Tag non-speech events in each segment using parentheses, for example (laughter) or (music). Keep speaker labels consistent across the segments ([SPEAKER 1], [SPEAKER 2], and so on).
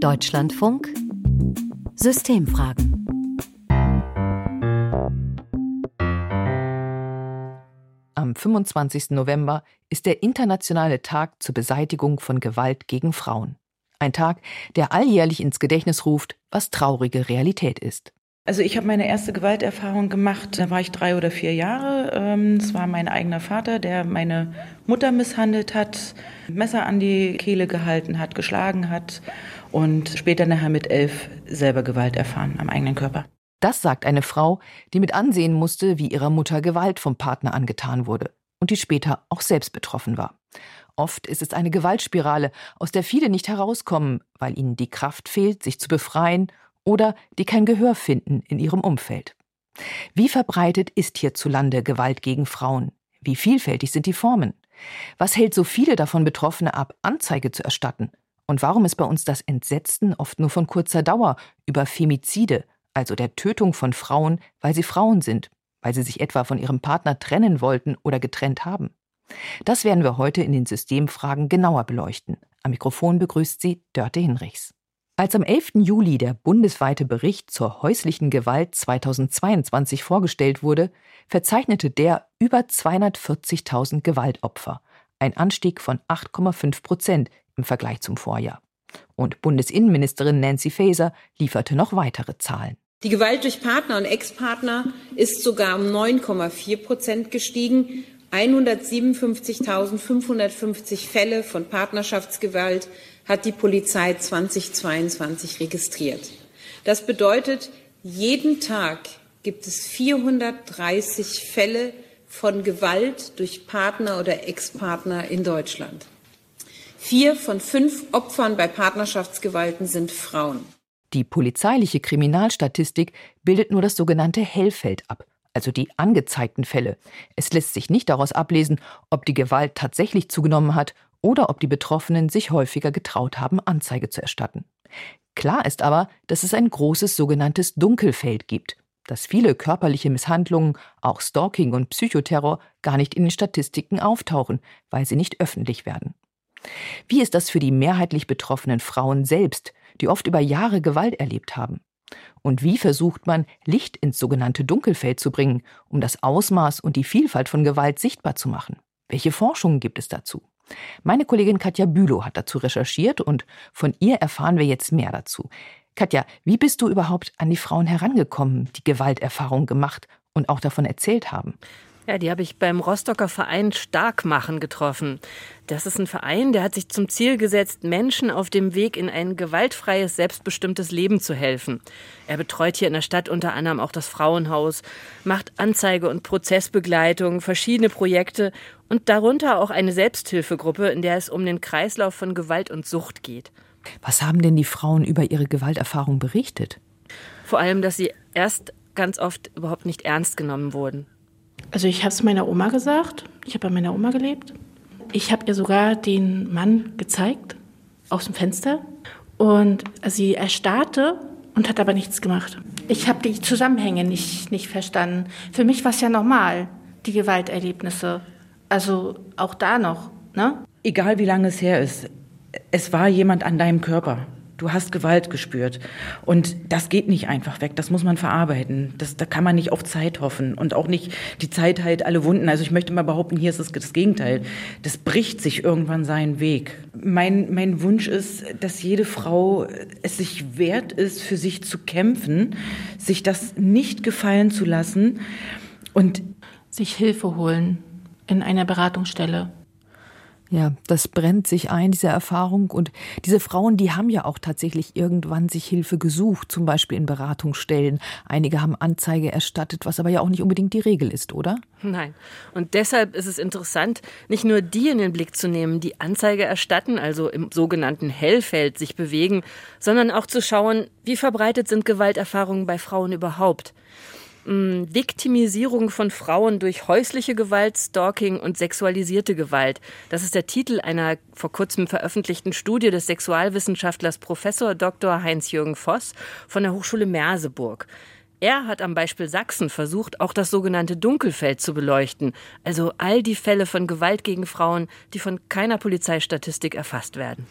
[SPEAKER 1] Deutschlandfunk Systemfragen.
[SPEAKER 2] Am 25. November ist der internationale Tag zur Beseitigung von Gewalt gegen Frauen. Ein Tag, der alljährlich ins Gedächtnis ruft, was traurige Realität ist.
[SPEAKER 3] Also ich habe meine erste Gewalterfahrung gemacht, da war ich drei oder vier Jahre. Ähm, es war mein eigener Vater, der meine Mutter misshandelt hat, Messer an die Kehle gehalten hat, geschlagen hat und später nachher mit elf selber Gewalt erfahren am eigenen Körper.
[SPEAKER 2] Das sagt eine Frau, die mit ansehen musste, wie ihrer Mutter Gewalt vom Partner angetan wurde und die später auch selbst betroffen war. Oft ist es eine Gewaltspirale, aus der viele nicht herauskommen, weil ihnen die Kraft fehlt, sich zu befreien oder die kein Gehör finden in ihrem Umfeld. Wie verbreitet ist hierzulande Gewalt gegen Frauen? Wie vielfältig sind die Formen? Was hält so viele davon Betroffene ab, Anzeige zu erstatten? Und warum ist bei uns das Entsetzen oft nur von kurzer Dauer über Femizide, also der Tötung von Frauen, weil sie Frauen sind, weil sie sich etwa von ihrem Partner trennen wollten oder getrennt haben? Das werden wir heute in den Systemfragen genauer beleuchten. Am Mikrofon begrüßt sie Dörte Hinrichs. Als am 11. Juli der bundesweite Bericht zur häuslichen Gewalt 2022 vorgestellt wurde, verzeichnete der über 240.000 Gewaltopfer, ein Anstieg von 8,5 Prozent im Vergleich zum Vorjahr. Und Bundesinnenministerin Nancy Faeser lieferte noch weitere Zahlen.
[SPEAKER 4] Die Gewalt durch Partner und Ex-Partner ist sogar um 9,4 Prozent gestiegen 157.550 Fälle von Partnerschaftsgewalt hat die Polizei 2022 registriert. Das bedeutet, jeden Tag gibt es 430 Fälle von Gewalt durch Partner oder Ex-Partner in Deutschland. Vier von fünf Opfern bei Partnerschaftsgewalten sind Frauen.
[SPEAKER 2] Die polizeiliche Kriminalstatistik bildet nur das sogenannte Hellfeld ab also die angezeigten Fälle. Es lässt sich nicht daraus ablesen, ob die Gewalt tatsächlich zugenommen hat oder ob die Betroffenen sich häufiger getraut haben, Anzeige zu erstatten. Klar ist aber, dass es ein großes sogenanntes Dunkelfeld gibt, dass viele körperliche Misshandlungen, auch Stalking und Psychoterror, gar nicht in den Statistiken auftauchen, weil sie nicht öffentlich werden. Wie ist das für die mehrheitlich betroffenen Frauen selbst, die oft über Jahre Gewalt erlebt haben? Und wie versucht man, Licht ins sogenannte Dunkelfeld zu bringen, um das Ausmaß und die Vielfalt von Gewalt sichtbar zu machen? Welche Forschungen gibt es dazu? Meine Kollegin Katja Bülow hat dazu recherchiert und von ihr erfahren wir jetzt mehr dazu. Katja, wie bist du überhaupt an die Frauen herangekommen, die Gewalterfahrung gemacht und auch davon erzählt haben?
[SPEAKER 5] Ja, die habe ich beim Rostocker Verein Starkmachen getroffen. Das ist ein Verein, der hat sich zum Ziel gesetzt, Menschen auf dem Weg in ein gewaltfreies, selbstbestimmtes Leben zu helfen. Er betreut hier in der Stadt unter anderem auch das Frauenhaus, macht Anzeige- und Prozessbegleitung, verschiedene Projekte und darunter auch eine Selbsthilfegruppe, in der es um den Kreislauf von Gewalt und Sucht geht.
[SPEAKER 2] Was haben denn die Frauen über ihre Gewalterfahrung berichtet?
[SPEAKER 5] Vor allem, dass sie erst ganz oft überhaupt nicht ernst genommen wurden.
[SPEAKER 6] Also ich habe es meiner Oma gesagt. Ich habe bei meiner Oma gelebt. Ich habe ihr sogar den Mann gezeigt aus dem Fenster und sie erstarrte und hat aber nichts gemacht. Ich habe die Zusammenhänge nicht, nicht verstanden. Für mich war es ja normal, die Gewalterlebnisse. Also auch da noch. Ne?
[SPEAKER 3] Egal wie lange es her ist, es war jemand an deinem Körper. Du hast Gewalt gespürt. Und das geht nicht einfach weg. Das muss man verarbeiten. Das, da kann man nicht auf Zeit hoffen und auch nicht die Zeit halt alle Wunden. Also ich möchte mal behaupten, hier ist es das Gegenteil. Das bricht sich irgendwann seinen Weg. Mein, mein Wunsch ist, dass jede Frau es sich wert ist, für sich zu kämpfen, sich das nicht gefallen zu lassen und
[SPEAKER 6] sich Hilfe holen in einer Beratungsstelle.
[SPEAKER 2] Ja, das brennt sich ein, diese Erfahrung. Und diese Frauen, die haben ja auch tatsächlich irgendwann sich Hilfe gesucht, zum Beispiel in Beratungsstellen. Einige haben Anzeige erstattet, was aber ja auch nicht unbedingt die Regel ist, oder?
[SPEAKER 5] Nein. Und deshalb ist es interessant, nicht nur die in den Blick zu nehmen, die Anzeige erstatten, also im sogenannten Hellfeld sich bewegen, sondern auch zu schauen, wie verbreitet sind Gewalterfahrungen bei Frauen überhaupt. Viktimisierung von Frauen durch häusliche Gewalt, Stalking und sexualisierte Gewalt. Das ist der Titel einer vor kurzem veröffentlichten Studie des Sexualwissenschaftlers Professor Dr. Heinz-Jürgen Voss von der Hochschule Merseburg. Er hat am Beispiel Sachsen versucht, auch das sogenannte Dunkelfeld zu beleuchten, also all die Fälle von Gewalt gegen Frauen, die von keiner Polizeistatistik erfasst werden.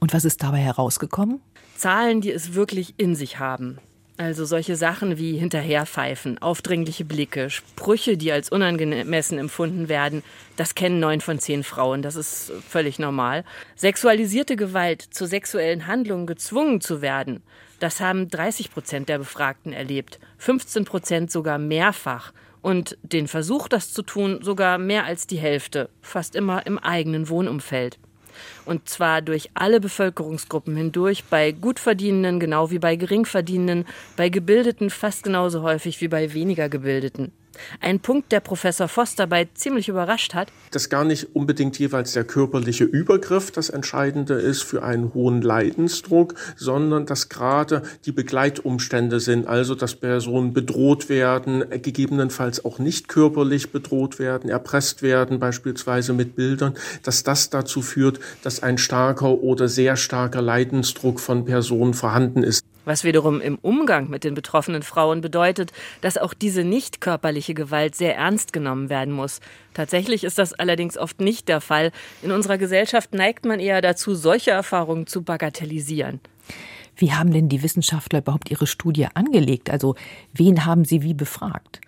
[SPEAKER 2] Und was ist dabei herausgekommen?
[SPEAKER 5] Zahlen, die es wirklich in sich haben. Also solche Sachen wie Hinterherpfeifen, aufdringliche Blicke, Sprüche, die als unangemessen empfunden werden, das kennen neun von zehn Frauen, das ist völlig normal. Sexualisierte Gewalt, zu sexuellen Handlungen gezwungen zu werden, das haben 30 Prozent der Befragten erlebt, 15 Prozent sogar mehrfach und den Versuch, das zu tun, sogar mehr als die Hälfte, fast immer im eigenen Wohnumfeld. Und zwar durch alle Bevölkerungsgruppen hindurch, bei Gutverdienenden genau wie bei Geringverdienenden, bei Gebildeten fast genauso häufig wie bei weniger Gebildeten. Ein Punkt, der Professor Voss dabei ziemlich überrascht hat.
[SPEAKER 1] Dass gar nicht unbedingt jeweils der körperliche Übergriff das Entscheidende ist für einen hohen Leidensdruck, sondern dass gerade die Begleitumstände sind, also dass Personen bedroht werden, gegebenenfalls auch nicht körperlich bedroht werden, erpresst werden, beispielsweise mit Bildern, dass das dazu führt, dass ein starker oder sehr starker Leidensdruck von Personen vorhanden ist.
[SPEAKER 5] Was wiederum im Umgang mit den betroffenen Frauen bedeutet, dass auch diese nicht körperliche Gewalt sehr ernst genommen werden muss. Tatsächlich ist das allerdings oft nicht der Fall. In unserer Gesellschaft neigt man eher dazu, solche Erfahrungen zu bagatellisieren.
[SPEAKER 2] Wie haben denn die Wissenschaftler überhaupt ihre Studie angelegt? Also wen haben sie wie befragt?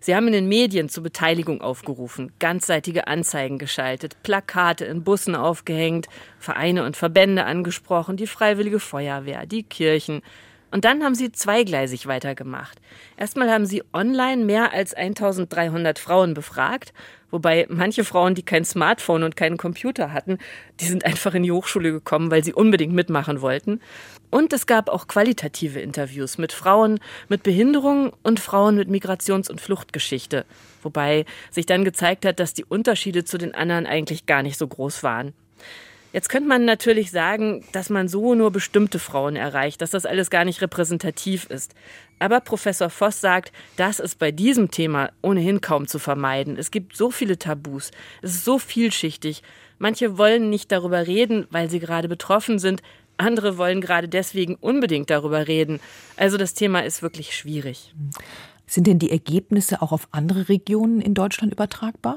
[SPEAKER 5] Sie haben in den Medien zur Beteiligung aufgerufen, ganzseitige Anzeigen geschaltet, Plakate in Bussen aufgehängt, Vereine und Verbände angesprochen, die Freiwillige Feuerwehr, die Kirchen. Und dann haben sie zweigleisig weitergemacht. Erstmal haben sie online mehr als 1300 Frauen befragt, wobei manche Frauen, die kein Smartphone und keinen Computer hatten, die sind einfach in die Hochschule gekommen, weil sie unbedingt mitmachen wollten. Und es gab auch qualitative Interviews mit Frauen mit Behinderung und Frauen mit Migrations- und Fluchtgeschichte, wobei sich dann gezeigt hat, dass die Unterschiede zu den anderen eigentlich gar nicht so groß waren. Jetzt könnte man natürlich sagen, dass man so nur bestimmte Frauen erreicht, dass das alles gar nicht repräsentativ ist. Aber Professor Voss sagt, das ist bei diesem Thema ohnehin kaum zu vermeiden. Es gibt so viele Tabus, es ist so vielschichtig. Manche wollen nicht darüber reden, weil sie gerade betroffen sind, andere wollen gerade deswegen unbedingt darüber reden. Also das Thema ist wirklich schwierig.
[SPEAKER 2] Sind denn die Ergebnisse auch auf andere Regionen in Deutschland übertragbar?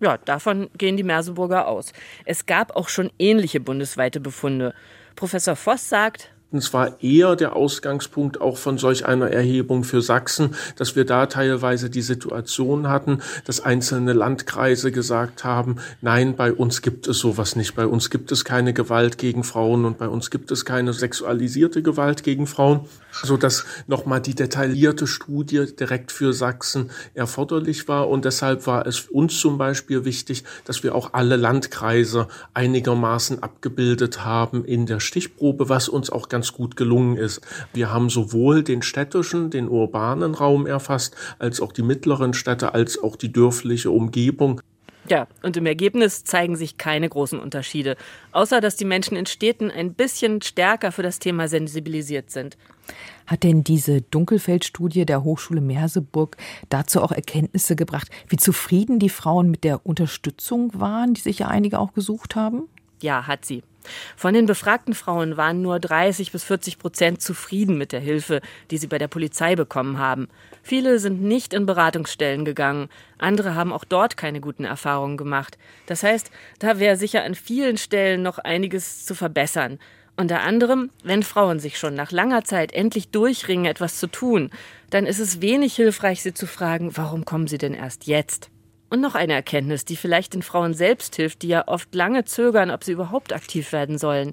[SPEAKER 5] Ja, davon gehen die Merseburger aus. Es gab auch schon ähnliche bundesweite Befunde. Professor Voss sagt,
[SPEAKER 1] es war eher der Ausgangspunkt auch von solch einer Erhebung für Sachsen, dass wir da teilweise die Situation hatten, dass einzelne Landkreise gesagt haben, nein, bei uns gibt es sowas nicht. Bei uns gibt es keine Gewalt gegen Frauen und bei uns gibt es keine sexualisierte Gewalt gegen Frauen, so dass nochmal die detaillierte Studie direkt für Sachsen erforderlich war. Und deshalb war es uns zum Beispiel wichtig, dass wir auch alle Landkreise einigermaßen abgebildet haben in der Stichprobe, was uns auch ganz ganz gut gelungen ist. Wir haben sowohl den städtischen, den urbanen Raum erfasst, als auch die mittleren Städte, als auch die dörfliche Umgebung.
[SPEAKER 5] Ja, und im Ergebnis zeigen sich keine großen Unterschiede, außer dass die Menschen in Städten ein bisschen stärker für das Thema sensibilisiert sind.
[SPEAKER 2] Hat denn diese Dunkelfeldstudie der Hochschule Merseburg dazu auch Erkenntnisse gebracht, wie zufrieden die Frauen mit der Unterstützung waren, die sich ja einige auch gesucht haben?
[SPEAKER 5] Ja, hat sie. Von den befragten Frauen waren nur 30 bis 40 Prozent zufrieden mit der Hilfe, die sie bei der Polizei bekommen haben. Viele sind nicht in Beratungsstellen gegangen. Andere haben auch dort keine guten Erfahrungen gemacht. Das heißt, da wäre sicher an vielen Stellen noch einiges zu verbessern. Unter anderem, wenn Frauen sich schon nach langer Zeit endlich durchringen, etwas zu tun, dann ist es wenig hilfreich, sie zu fragen, warum kommen sie denn erst jetzt? Und noch eine Erkenntnis, die vielleicht den Frauen selbst hilft, die ja oft lange zögern, ob sie überhaupt aktiv werden sollen.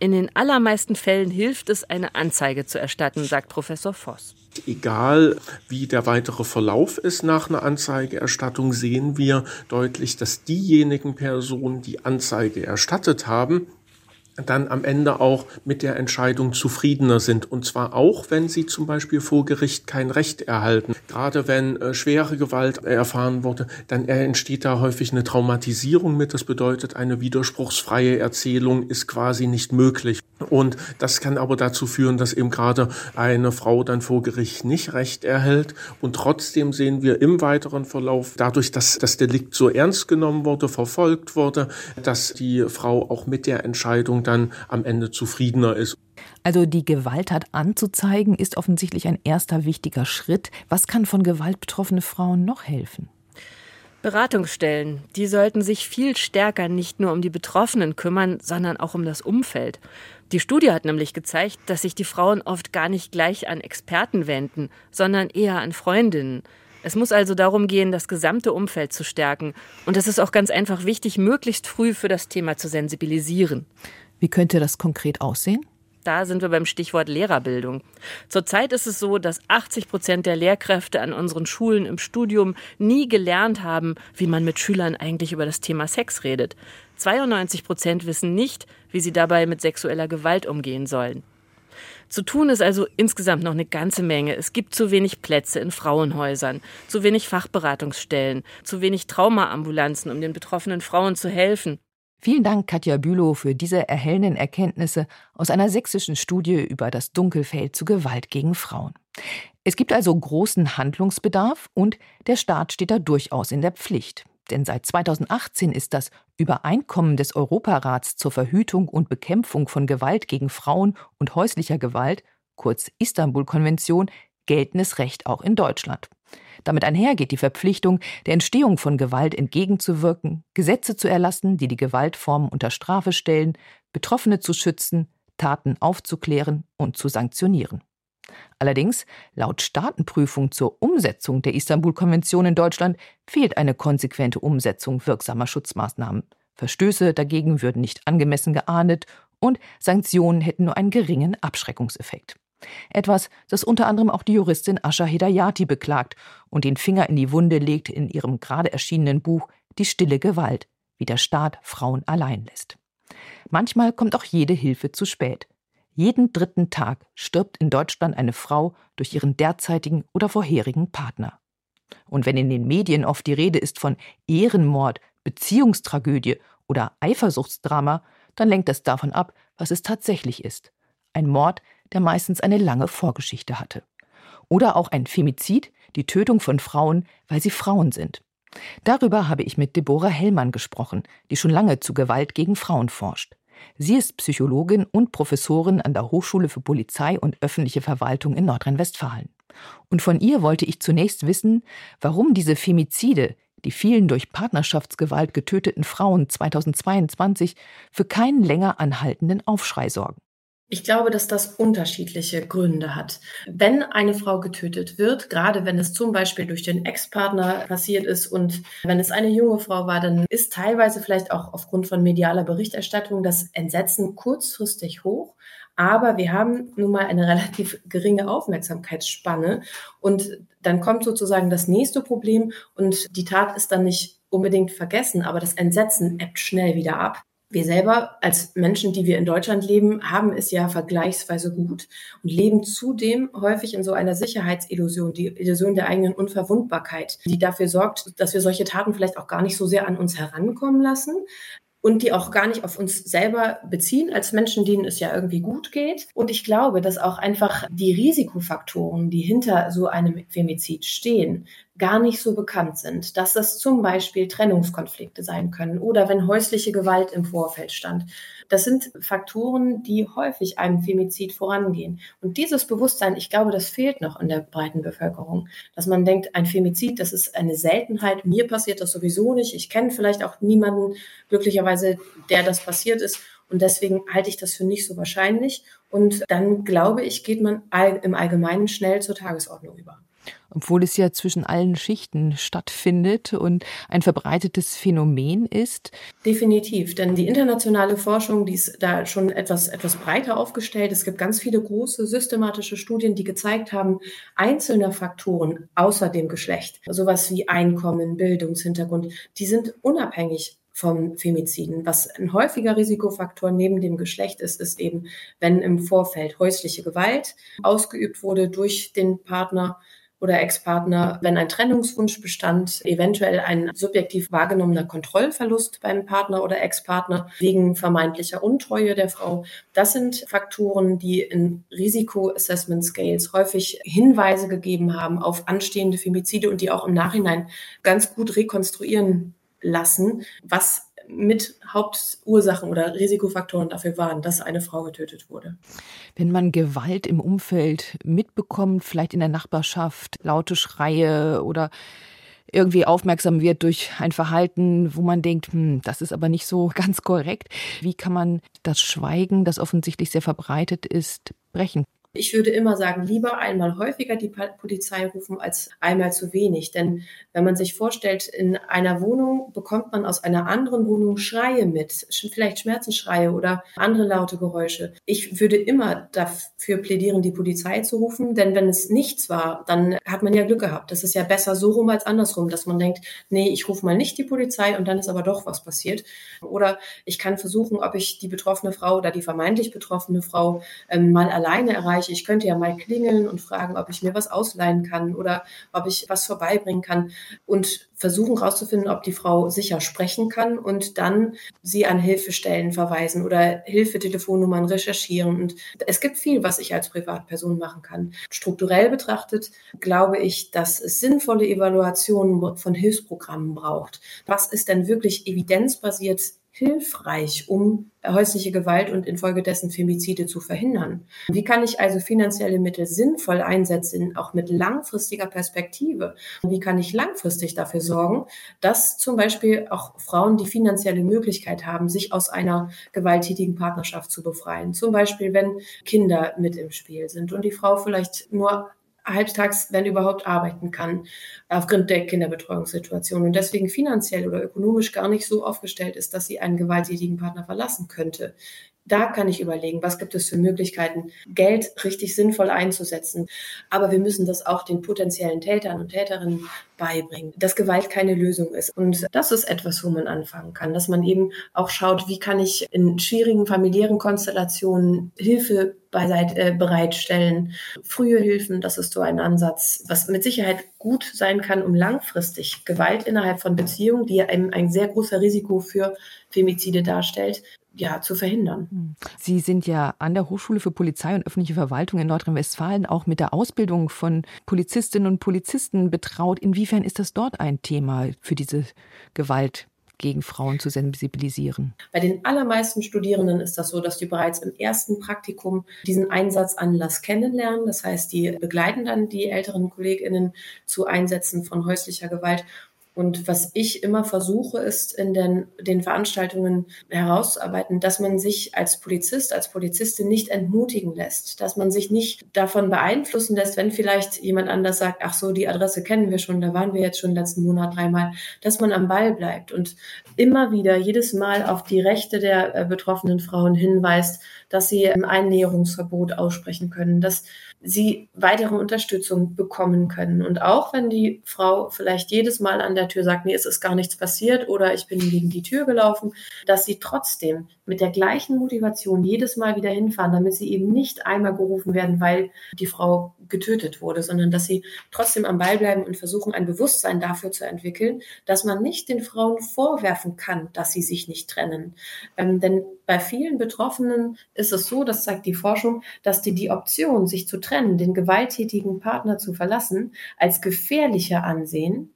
[SPEAKER 5] In den allermeisten Fällen hilft es, eine Anzeige zu erstatten, sagt Professor Voss.
[SPEAKER 1] Egal wie der weitere Verlauf ist nach einer Anzeigeerstattung, sehen wir deutlich, dass diejenigen Personen, die Anzeige erstattet haben, dann am Ende auch mit der Entscheidung zufriedener sind. Und zwar auch, wenn sie zum Beispiel vor Gericht kein Recht erhalten. Gerade wenn äh, schwere Gewalt erfahren wurde, dann entsteht da häufig eine Traumatisierung mit. Das bedeutet, eine widerspruchsfreie Erzählung ist quasi nicht möglich. Und das kann aber dazu führen, dass eben gerade eine Frau dann vor Gericht nicht Recht erhält. Und trotzdem sehen wir im weiteren Verlauf, dadurch, dass das Delikt so ernst genommen wurde, verfolgt wurde, dass die Frau auch mit der Entscheidung dann am Ende zufriedener ist.
[SPEAKER 2] Also die Gewalttat anzuzeigen, ist offensichtlich ein erster wichtiger Schritt. Was kann von Gewalt betroffene Frauen noch helfen?
[SPEAKER 5] Beratungsstellen, die sollten sich viel stärker nicht nur um die Betroffenen kümmern, sondern auch um das Umfeld. Die Studie hat nämlich gezeigt, dass sich die Frauen oft gar nicht gleich an Experten wenden, sondern eher an Freundinnen. Es muss also darum gehen, das gesamte Umfeld zu stärken. Und es ist auch ganz einfach wichtig, möglichst früh für das Thema zu sensibilisieren.
[SPEAKER 2] Wie könnte das konkret aussehen?
[SPEAKER 5] Da sind wir beim Stichwort Lehrerbildung. Zurzeit ist es so, dass 80 Prozent der Lehrkräfte an unseren Schulen im Studium nie gelernt haben, wie man mit Schülern eigentlich über das Thema Sex redet. 92 Prozent wissen nicht, wie sie dabei mit sexueller Gewalt umgehen sollen. Zu tun ist also insgesamt noch eine ganze Menge. Es gibt zu wenig Plätze in Frauenhäusern, zu wenig Fachberatungsstellen, zu wenig Traumaambulanzen, um den betroffenen Frauen zu helfen.
[SPEAKER 2] Vielen Dank, Katja Bülow, für diese erhellenden Erkenntnisse aus einer sächsischen Studie über das Dunkelfeld zu Gewalt gegen Frauen. Es gibt also großen Handlungsbedarf und der Staat steht da durchaus in der Pflicht. Denn seit 2018 ist das Übereinkommen des Europarats zur Verhütung und Bekämpfung von Gewalt gegen Frauen und häuslicher Gewalt, kurz Istanbul-Konvention, geltendes Recht auch in Deutschland. Damit einhergeht die Verpflichtung, der Entstehung von Gewalt entgegenzuwirken, Gesetze zu erlassen, die die Gewaltformen unter Strafe stellen, Betroffene zu schützen, Taten aufzuklären und zu sanktionieren. Allerdings, laut Staatenprüfung zur Umsetzung der Istanbul-Konvention in Deutschland fehlt eine konsequente Umsetzung wirksamer Schutzmaßnahmen. Verstöße dagegen würden nicht angemessen geahndet und Sanktionen hätten nur einen geringen Abschreckungseffekt. Etwas, das unter anderem auch die Juristin Asha Hedayati beklagt und den Finger in die Wunde legt in ihrem gerade erschienenen Buch Die stille Gewalt, wie der Staat Frauen allein lässt. Manchmal kommt auch jede Hilfe zu spät. Jeden dritten Tag stirbt in Deutschland eine Frau durch ihren derzeitigen oder vorherigen Partner. Und wenn in den Medien oft die Rede ist von Ehrenmord, Beziehungstragödie oder Eifersuchtsdrama, dann lenkt das davon ab, was es tatsächlich ist. Ein Mord, der meistens eine lange Vorgeschichte hatte. Oder auch ein Femizid, die Tötung von Frauen, weil sie Frauen sind. Darüber habe ich mit Deborah Hellmann gesprochen, die schon lange zu Gewalt gegen Frauen forscht. Sie ist Psychologin und Professorin an der Hochschule für Polizei und öffentliche Verwaltung in Nordrhein-Westfalen. Und von ihr wollte ich zunächst wissen, warum diese Femizide, die vielen durch Partnerschaftsgewalt getöteten Frauen 2022, für keinen länger anhaltenden Aufschrei sorgen.
[SPEAKER 7] Ich glaube, dass das unterschiedliche Gründe hat. Wenn eine Frau getötet wird, gerade wenn es zum Beispiel durch den Ex-Partner passiert ist und wenn es eine junge Frau war, dann ist teilweise vielleicht auch aufgrund von medialer Berichterstattung das Entsetzen kurzfristig hoch. Aber wir haben nun mal eine (laughs) relativ geringe Aufmerksamkeitsspanne und dann kommt sozusagen das nächste Problem und die Tat ist dann nicht unbedingt vergessen, aber das Entsetzen ebbt schnell wieder ab. Wir selber als Menschen, die wir in Deutschland leben, haben es ja vergleichsweise gut und leben zudem häufig in so einer Sicherheitsillusion, die Illusion der eigenen Unverwundbarkeit, die dafür sorgt, dass wir solche Taten vielleicht auch gar nicht so sehr an uns herankommen lassen, und die auch gar nicht auf uns selber beziehen, als Menschen, denen es ja irgendwie gut geht. Und ich glaube, dass auch einfach die Risikofaktoren, die hinter so einem Femizid stehen, gar nicht so bekannt sind, dass das zum Beispiel Trennungskonflikte sein können oder wenn häusliche Gewalt im Vorfeld stand. Das sind Faktoren, die häufig einem Femizid vorangehen. Und dieses Bewusstsein, ich glaube, das fehlt noch in der breiten Bevölkerung, dass man denkt, ein Femizid, das ist eine Seltenheit, mir passiert das sowieso nicht, ich kenne vielleicht auch niemanden glücklicherweise, der das passiert ist. Und deswegen halte ich das für nicht so wahrscheinlich. Und dann glaube ich, geht man im Allgemeinen schnell zur Tagesordnung über
[SPEAKER 2] obwohl es ja zwischen allen Schichten stattfindet und ein verbreitetes Phänomen ist.
[SPEAKER 7] Definitiv, denn die internationale Forschung, die ist da schon etwas, etwas breiter aufgestellt. Es gibt ganz viele große systematische Studien, die gezeigt haben, einzelne Faktoren außer dem Geschlecht, sowas wie Einkommen, Bildungshintergrund, die sind unabhängig vom Femiziden. Was ein häufiger Risikofaktor neben dem Geschlecht ist, ist eben, wenn im Vorfeld häusliche Gewalt ausgeübt wurde durch den Partner, oder Ex-Partner, wenn ein Trennungswunsch bestand, eventuell ein subjektiv wahrgenommener Kontrollverlust beim Partner oder Ex-Partner wegen vermeintlicher Untreue der Frau. Das sind Faktoren, die in Risiko-Assessment Scales häufig Hinweise gegeben haben auf anstehende Femizide und die auch im Nachhinein ganz gut rekonstruieren lassen, was mit Hauptursachen oder Risikofaktoren dafür waren, dass eine Frau getötet wurde.
[SPEAKER 2] Wenn man Gewalt im Umfeld mitbekommt, vielleicht in der Nachbarschaft, laute Schreie oder irgendwie aufmerksam wird durch ein Verhalten, wo man denkt, hm, das ist aber nicht so (laughs) ganz korrekt. Wie kann man das Schweigen, das offensichtlich sehr verbreitet ist, brechen?
[SPEAKER 7] Ich würde immer sagen, lieber einmal häufiger die Polizei rufen als einmal zu wenig. Denn wenn man sich vorstellt, in einer Wohnung bekommt man aus einer anderen Wohnung Schreie mit, vielleicht Schmerzensschreie oder andere laute Geräusche. Ich würde immer dafür plädieren, die Polizei zu rufen, denn wenn es nichts war, dann hat man ja Glück gehabt. Das ist ja besser so rum als andersrum, dass man denkt, nee, ich rufe mal nicht die Polizei und dann ist aber doch was passiert. Oder ich kann versuchen, ob ich die betroffene Frau oder die vermeintlich betroffene Frau ähm, mal alleine erreiche Bereich. Ich könnte ja mal klingeln und fragen, ob ich mir was ausleihen kann oder ob ich was vorbeibringen kann und versuchen herauszufinden, ob die Frau sicher sprechen kann und dann sie an Hilfestellen verweisen oder Hilfetelefonnummern recherchieren. Und es gibt viel, was ich als Privatperson machen kann. Strukturell betrachtet glaube ich, dass es sinnvolle Evaluationen von Hilfsprogrammen braucht. Was ist denn wirklich evidenzbasiert hilfreich, um häusliche Gewalt und infolgedessen Femizide zu verhindern. Wie kann ich also finanzielle Mittel sinnvoll einsetzen, auch mit langfristiger Perspektive? Wie kann ich langfristig dafür sorgen, dass zum Beispiel auch Frauen die finanzielle Möglichkeit haben, sich aus einer gewalttätigen Partnerschaft zu befreien? Zum Beispiel, wenn Kinder mit im Spiel sind und die Frau vielleicht nur halbtags, wenn überhaupt, arbeiten kann, aufgrund der Kinderbetreuungssituation und deswegen finanziell oder ökonomisch gar nicht so aufgestellt ist, dass sie einen gewalttätigen Partner verlassen könnte. Da kann ich überlegen, was gibt es für Möglichkeiten, Geld richtig sinnvoll einzusetzen. Aber wir müssen das auch den potenziellen Tätern und Täterinnen beibringen, dass Gewalt keine Lösung ist. Und das ist etwas, wo man anfangen kann, dass man eben auch schaut, wie kann ich in schwierigen familiären Konstellationen Hilfe beiseit, äh, bereitstellen. Frühe Hilfen, das ist so ein Ansatz, was mit Sicherheit gut sein kann, um langfristig Gewalt innerhalb von Beziehungen, die ja ein, sehr großer Risiko für Femizide darstellt, ja, zu verhindern. Hm.
[SPEAKER 2] Sie sind ja an der Hochschule für Polizei und öffentliche Verwaltung in Nordrhein-Westfalen auch mit der Ausbildung von Polizistinnen und Polizisten betraut. Inwiefern ist das dort ein Thema für diese Gewalt? gegen Frauen zu sensibilisieren?
[SPEAKER 7] Bei den allermeisten Studierenden ist das so, dass die bereits im ersten Praktikum diesen Einsatzanlass kennenlernen. Das heißt, die begleiten dann die älteren Kolleginnen zu Einsätzen von häuslicher Gewalt und was ich immer versuche, ist in den, den Veranstaltungen herauszuarbeiten, dass man sich als Polizist, als Polizistin nicht entmutigen lässt, dass man sich nicht davon beeinflussen lässt, wenn vielleicht jemand anders sagt, ach so, die Adresse kennen wir schon, da waren wir jetzt schon letzten Monat dreimal, dass man am Ball bleibt und immer wieder jedes Mal auf die Rechte der äh, betroffenen Frauen hinweist, dass sie ein Einnäherungsverbot aussprechen können, dass sie weitere Unterstützung bekommen können. Und auch wenn die Frau vielleicht jedes Mal an der Tür sagt, nee, es ist gar nichts passiert oder ich bin gegen die Tür gelaufen, dass sie trotzdem mit der gleichen Motivation jedes Mal wieder hinfahren, damit sie eben nicht einmal gerufen werden, weil die Frau getötet wurde, sondern dass sie trotzdem am Ball bleiben und versuchen, ein Bewusstsein dafür zu entwickeln, dass man nicht den Frauen vorwerfen kann, dass sie sich nicht trennen. Ähm, denn bei vielen Betroffenen ist es so, das zeigt die Forschung, dass die die Option, sich zu trennen, den gewalttätigen Partner zu verlassen, als gefährlicher ansehen,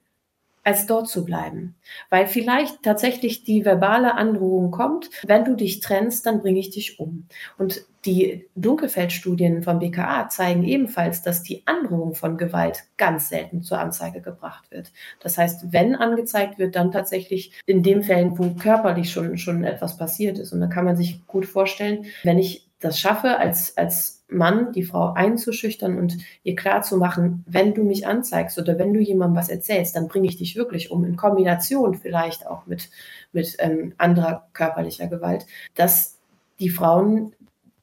[SPEAKER 7] als dort zu bleiben. Weil vielleicht tatsächlich die verbale Androhung kommt, wenn du dich trennst, dann bringe ich dich um. Und die Dunkelfeldstudien vom BKA zeigen ebenfalls, dass die Androhung von Gewalt ganz selten zur Anzeige gebracht wird. Das heißt, wenn angezeigt wird, dann tatsächlich in den Fällen, wo körperlich schon, schon etwas passiert ist. Und da kann man sich gut vorstellen, wenn ich das schaffe, als, als Mann, die Frau einzuschüchtern und ihr klarzumachen, wenn du mich anzeigst oder wenn du jemandem was erzählst, dann bringe ich dich wirklich um, in Kombination vielleicht auch mit, mit ähm, anderer körperlicher Gewalt, dass die Frauen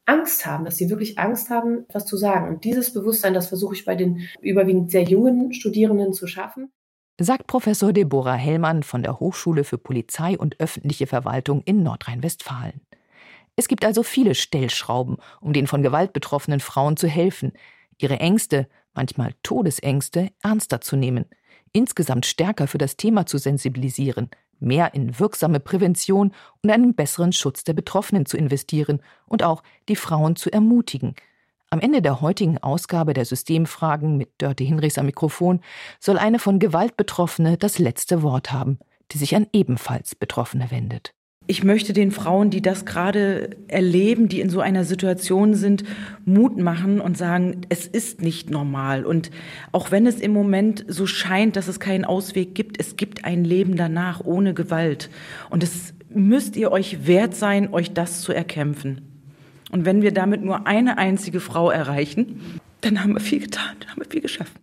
[SPEAKER 7] Angst haben, dass sie wirklich Angst haben, was zu sagen. Und dieses Bewusstsein, das versuche ich bei den überwiegend sehr jungen Studierenden zu schaffen.
[SPEAKER 2] Sagt Professor Deborah Hellmann von der Hochschule für Polizei und öffentliche Verwaltung in Nordrhein-Westfalen. Es gibt also viele Stellschrauben, um den von Gewalt betroffenen Frauen zu helfen, ihre Ängste, manchmal Todesängste, ernster zu nehmen, insgesamt stärker für das Thema zu sensibilisieren, mehr in wirksame Prävention und einen besseren Schutz der Betroffenen zu investieren und auch die Frauen zu ermutigen. Am Ende der heutigen Ausgabe der Systemfragen mit Dörte Hinrichs am Mikrofon soll eine von Gewalt Betroffene das letzte Wort haben, die sich an ebenfalls Betroffene wendet.
[SPEAKER 3] Ich möchte den Frauen, die das gerade erleben, die in so einer Situation sind, Mut machen und sagen, es ist nicht normal. Und auch wenn es im Moment so scheint, dass es keinen Ausweg gibt, es gibt ein Leben danach ohne Gewalt. Und es müsst ihr euch wert sein, euch das zu erkämpfen. Und wenn wir damit nur eine einzige Frau erreichen, dann haben wir viel getan, dann haben wir viel geschafft.